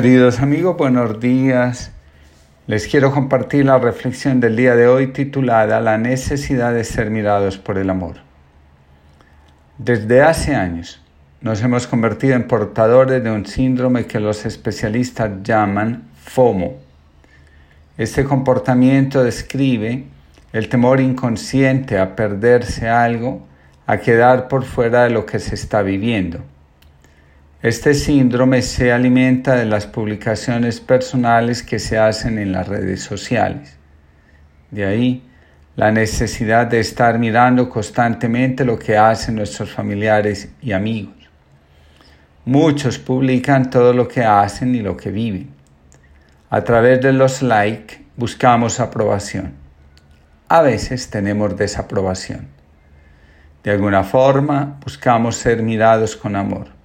Queridos amigos, buenos días. Les quiero compartir la reflexión del día de hoy titulada La necesidad de ser mirados por el amor. Desde hace años nos hemos convertido en portadores de un síndrome que los especialistas llaman FOMO. Este comportamiento describe el temor inconsciente a perderse algo, a quedar por fuera de lo que se está viviendo. Este síndrome se alimenta de las publicaciones personales que se hacen en las redes sociales. De ahí la necesidad de estar mirando constantemente lo que hacen nuestros familiares y amigos. Muchos publican todo lo que hacen y lo que viven. A través de los likes buscamos aprobación. A veces tenemos desaprobación. De alguna forma buscamos ser mirados con amor.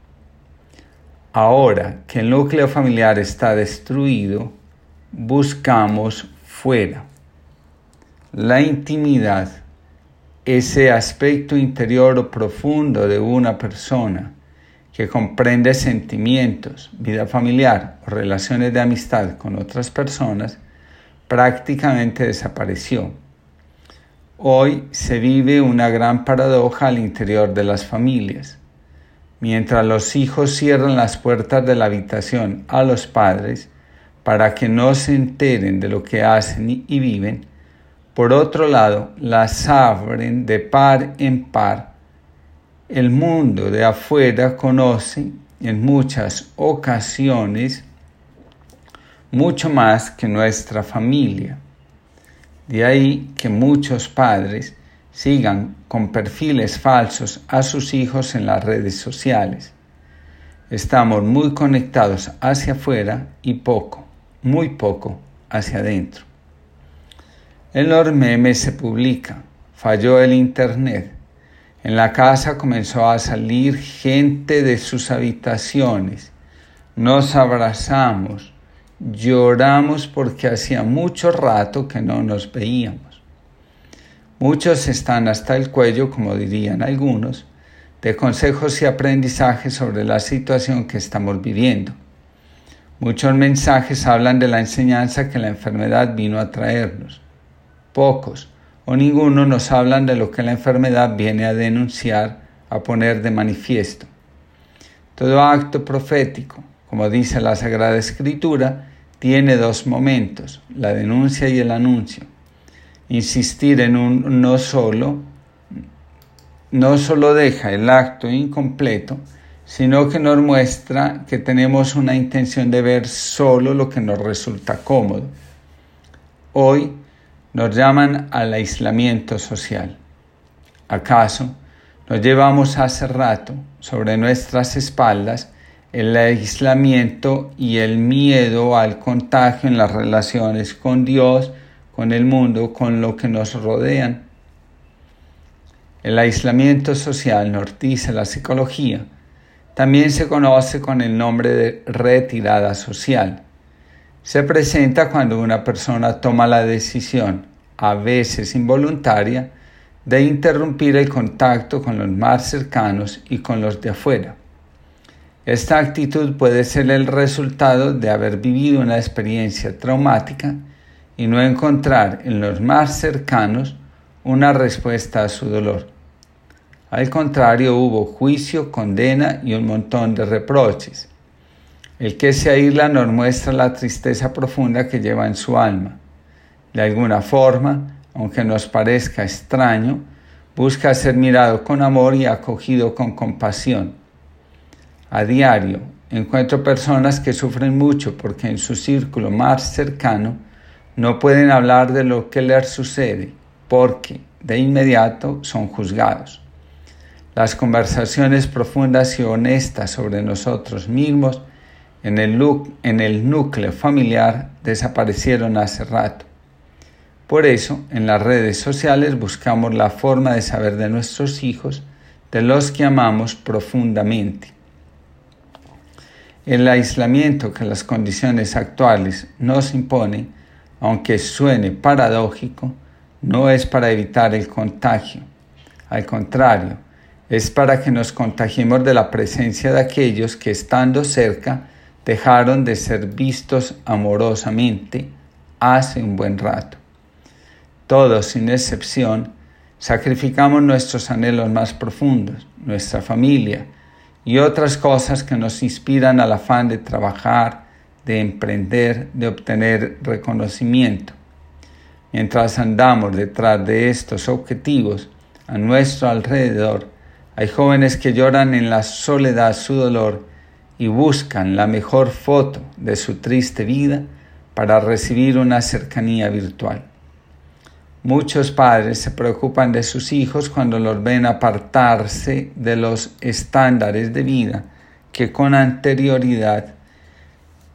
Ahora que el núcleo familiar está destruido, buscamos fuera. La intimidad, ese aspecto interior o profundo de una persona que comprende sentimientos, vida familiar o relaciones de amistad con otras personas, prácticamente desapareció. Hoy se vive una gran paradoja al interior de las familias mientras los hijos cierran las puertas de la habitación a los padres para que no se enteren de lo que hacen y viven, por otro lado las abren de par en par. El mundo de afuera conoce en muchas ocasiones mucho más que nuestra familia. De ahí que muchos padres sigan con perfiles falsos a sus hijos en las redes sociales. Estamos muy conectados hacia afuera y poco, muy poco hacia adentro. En los memes se publica, falló el internet. En la casa comenzó a salir gente de sus habitaciones. Nos abrazamos, lloramos porque hacía mucho rato que no nos veíamos. Muchos están hasta el cuello, como dirían algunos, de consejos y aprendizajes sobre la situación que estamos viviendo. Muchos mensajes hablan de la enseñanza que la enfermedad vino a traernos. Pocos o ninguno nos hablan de lo que la enfermedad viene a denunciar, a poner de manifiesto. Todo acto profético, como dice la Sagrada Escritura, tiene dos momentos, la denuncia y el anuncio insistir en un no solo, no solo deja el acto incompleto, sino que nos muestra que tenemos una intención de ver solo lo que nos resulta cómodo. Hoy nos llaman al aislamiento social. ¿Acaso nos llevamos hace rato sobre nuestras espaldas el aislamiento y el miedo al contagio en las relaciones con Dios, con el mundo, con lo que nos rodean. El aislamiento social nortiza la psicología. También se conoce con el nombre de retirada social. Se presenta cuando una persona toma la decisión, a veces involuntaria, de interrumpir el contacto con los más cercanos y con los de afuera. Esta actitud puede ser el resultado de haber vivido una experiencia traumática y no encontrar en los más cercanos una respuesta a su dolor. Al contrario, hubo juicio, condena y un montón de reproches. El que se aísla nos muestra la tristeza profunda que lleva en su alma. De alguna forma, aunque nos parezca extraño, busca ser mirado con amor y acogido con compasión. A diario encuentro personas que sufren mucho porque en su círculo más cercano no pueden hablar de lo que les sucede porque de inmediato son juzgados. Las conversaciones profundas y honestas sobre nosotros mismos en el, núcleo familiar desaparecieron hace rato. Por eso, en las redes sociales buscamos la forma de saber de nuestros hijos, de los que amamos profundamente. El aislamiento que las condiciones actuales nos imponen aunque suene paradójico, no es para evitar el contagio. Al contrario, es para que nos contagiemos de la presencia de aquellos que estando cerca dejaron de ser vistos amorosamente hace un buen rato. Todos, sin excepción, sacrificamos nuestros anhelos más profundos, nuestra familia y otras cosas que nos inspiran al afán de trabajar, de emprender, de obtener reconocimiento. Mientras andamos detrás de estos objetivos, a nuestro alrededor, hay jóvenes que lloran en la soledad su dolor y buscan la mejor foto de su triste vida para recibir una cercanía virtual. Muchos padres se preocupan de sus hijos cuando los ven apartarse de los estándares de vida que con anterioridad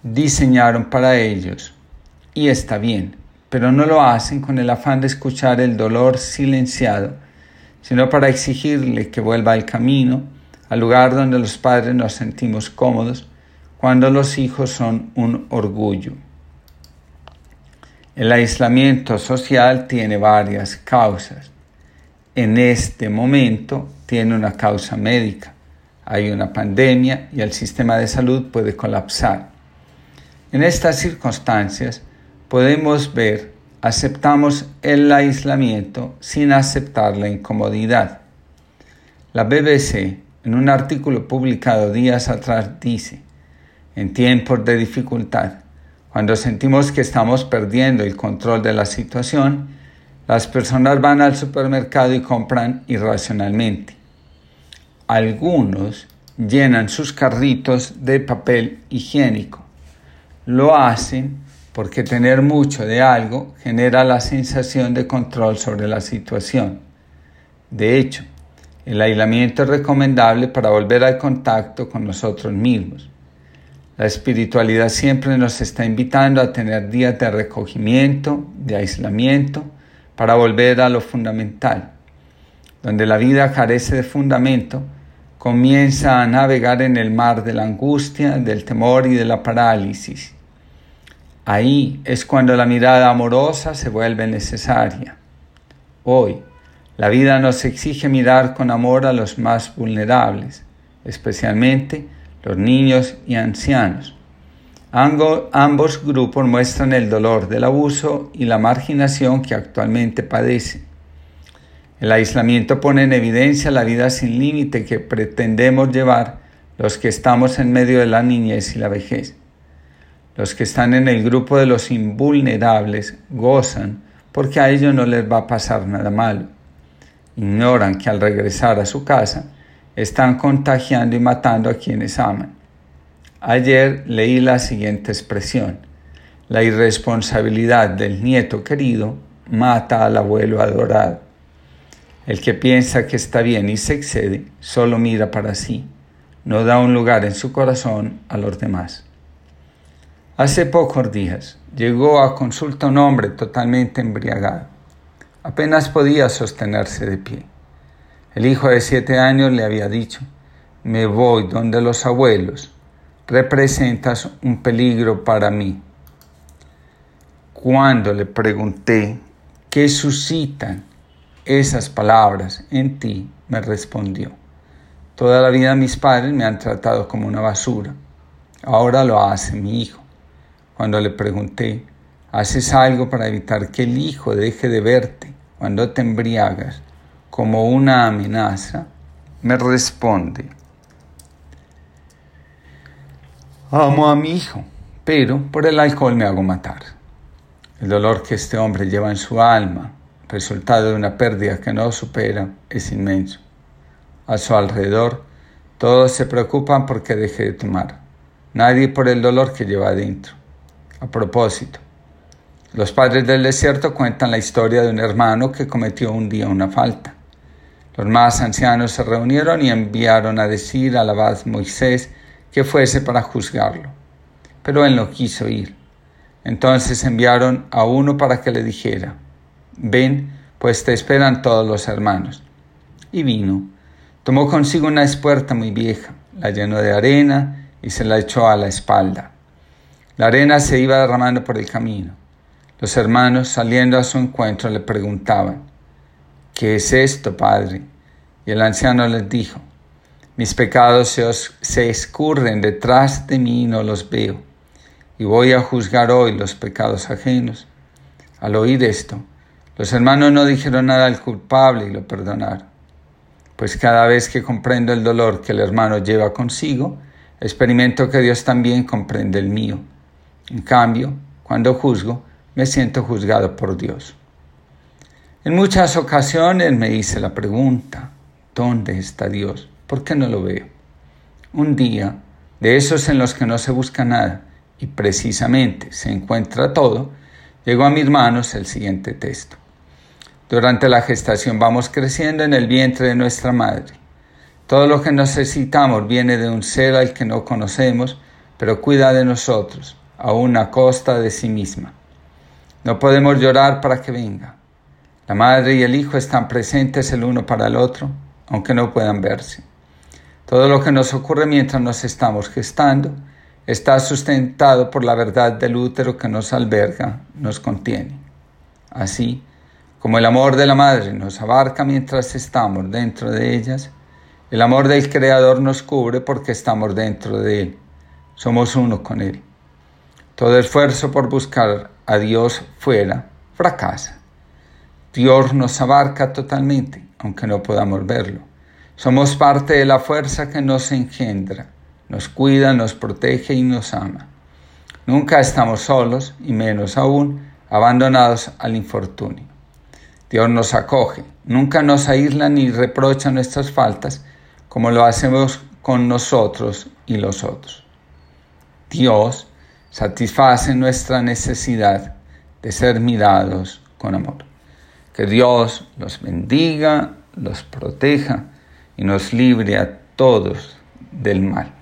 diseñaron para ellos. Y está bien, pero no lo hacen con el afán de escuchar el dolor silenciado, sino para exigirle que vuelva al camino, al lugar donde los padres nos sentimos cómodos, cuando los hijos son un orgullo. El aislamiento social tiene varias causas. En este momento tiene una causa médica. Hay una pandemia y el sistema de salud puede colapsar. En estas circunstancias podemos ver, aceptamos el aislamiento sin aceptar la incomodidad. La BBC, en un artículo publicado días atrás, dice, en tiempos de dificultad, cuando sentimos que estamos perdiendo el control de la situación, las personas van al supermercado y compran irracionalmente. Algunos llenan sus carritos de papel higiénico. Lo hacen porque tener mucho de algo genera la sensación de control sobre la situación. De hecho, el aislamiento es recomendable para volver al contacto con nosotros mismos. La espiritualidad siempre nos está invitando a tener días de recogimiento, de aislamiento, para volver a lo fundamental. Donde la vida carece de fundamento, comienza a navegar en el mar de la angustia, del temor y de la parálisis. Ahí es cuando la mirada amorosa se vuelve necesaria. Hoy, la vida nos exige mirar con amor a los más vulnerables, especialmente los niños y ancianos. Ambos grupos muestran el dolor del abuso y la marginación que actualmente padecen. El aislamiento pone en evidencia la vida sin límite que pretendemos llevar los que estamos en medio de la niñez y la vejez. Los que están en el grupo de los invulnerables gozan porque a ellos no les va a pasar nada malo. Ignoran que al regresar a su casa están contagiando y matando a quienes aman. Ayer leí la siguiente expresión. La irresponsabilidad del nieto querido mata al abuelo adorado. El que piensa que está bien y se excede solo mira para sí, no da un lugar en su corazón a los demás. Hace pocos días llegó a consulta un hombre totalmente embriagado. Apenas podía sostenerse de pie. El hijo de siete años le había dicho, me voy donde los abuelos, representas un peligro para mí. Cuando le pregunté qué suscitan esas palabras en ti, me respondió, toda la vida mis padres me han tratado como una basura, ahora lo hace mi hijo. Cuando le pregunté, ¿haces algo para evitar que el hijo deje de verte cuando te embriagas? como una amenaza, me responde, amo a mi hijo, pero por el alcohol me hago matar. El dolor que este hombre lleva en su alma, resultado de una pérdida que no supera, es inmenso. A su alrededor, todos se preocupan porque deje de tomar, nadie por el dolor que lleva adentro. A propósito, los padres del desierto cuentan la historia de un hermano que cometió un día una falta. Los más ancianos se reunieron y enviaron a decir al abad Moisés que fuese para juzgarlo. Pero él no quiso ir. Entonces enviaron a uno para que le dijera, ven, pues te esperan todos los hermanos. Y vino. Tomó consigo una espuerta muy vieja, la llenó de arena y se la echó a la espalda. La arena se iba derramando por el camino. Los hermanos, saliendo a su encuentro, le preguntaban, ¿Qué es esto, padre? Y el anciano les dijo, Mis pecados se, se escurren detrás de mí y no los veo. Y voy a juzgar hoy los pecados ajenos. Al oír esto, los hermanos no dijeron nada al culpable y lo perdonaron. Pues cada vez que comprendo el dolor que el hermano lleva consigo, experimento que Dios también comprende el mío. En cambio, cuando juzgo, me siento juzgado por Dios. En muchas ocasiones me hice la pregunta, ¿dónde está Dios? ¿Por qué no lo veo? Un día, de esos en los que no se busca nada y precisamente se encuentra todo, llegó a mis manos el siguiente texto. Durante la gestación vamos creciendo en el vientre de nuestra madre. Todo lo que necesitamos viene de un ser al que no conocemos, pero cuida de nosotros, aún a costa de sí misma. No podemos llorar para que venga. La madre y el hijo están presentes el uno para el otro, aunque no puedan verse. Todo lo que nos ocurre mientras nos estamos gestando está sustentado por la verdad del útero que nos alberga, nos contiene. Así, como el amor de la madre nos abarca mientras estamos dentro de ellas, el amor del Creador nos cubre porque estamos dentro de Él. Somos uno con Él. Todo esfuerzo por buscar a Dios fuera fracasa. Dios nos abarca totalmente, aunque no podamos verlo. Somos parte de la fuerza que nos engendra, nos cuida, nos protege y nos ama. Nunca estamos solos y menos aún abandonados al infortunio. Dios nos acoge, nunca nos aísla ni reprocha nuestras faltas, como lo hacemos con nosotros y los otros. Dios satisface nuestra necesidad de ser mirados con amor. Que Dios los bendiga, los proteja y nos libre a todos del mal.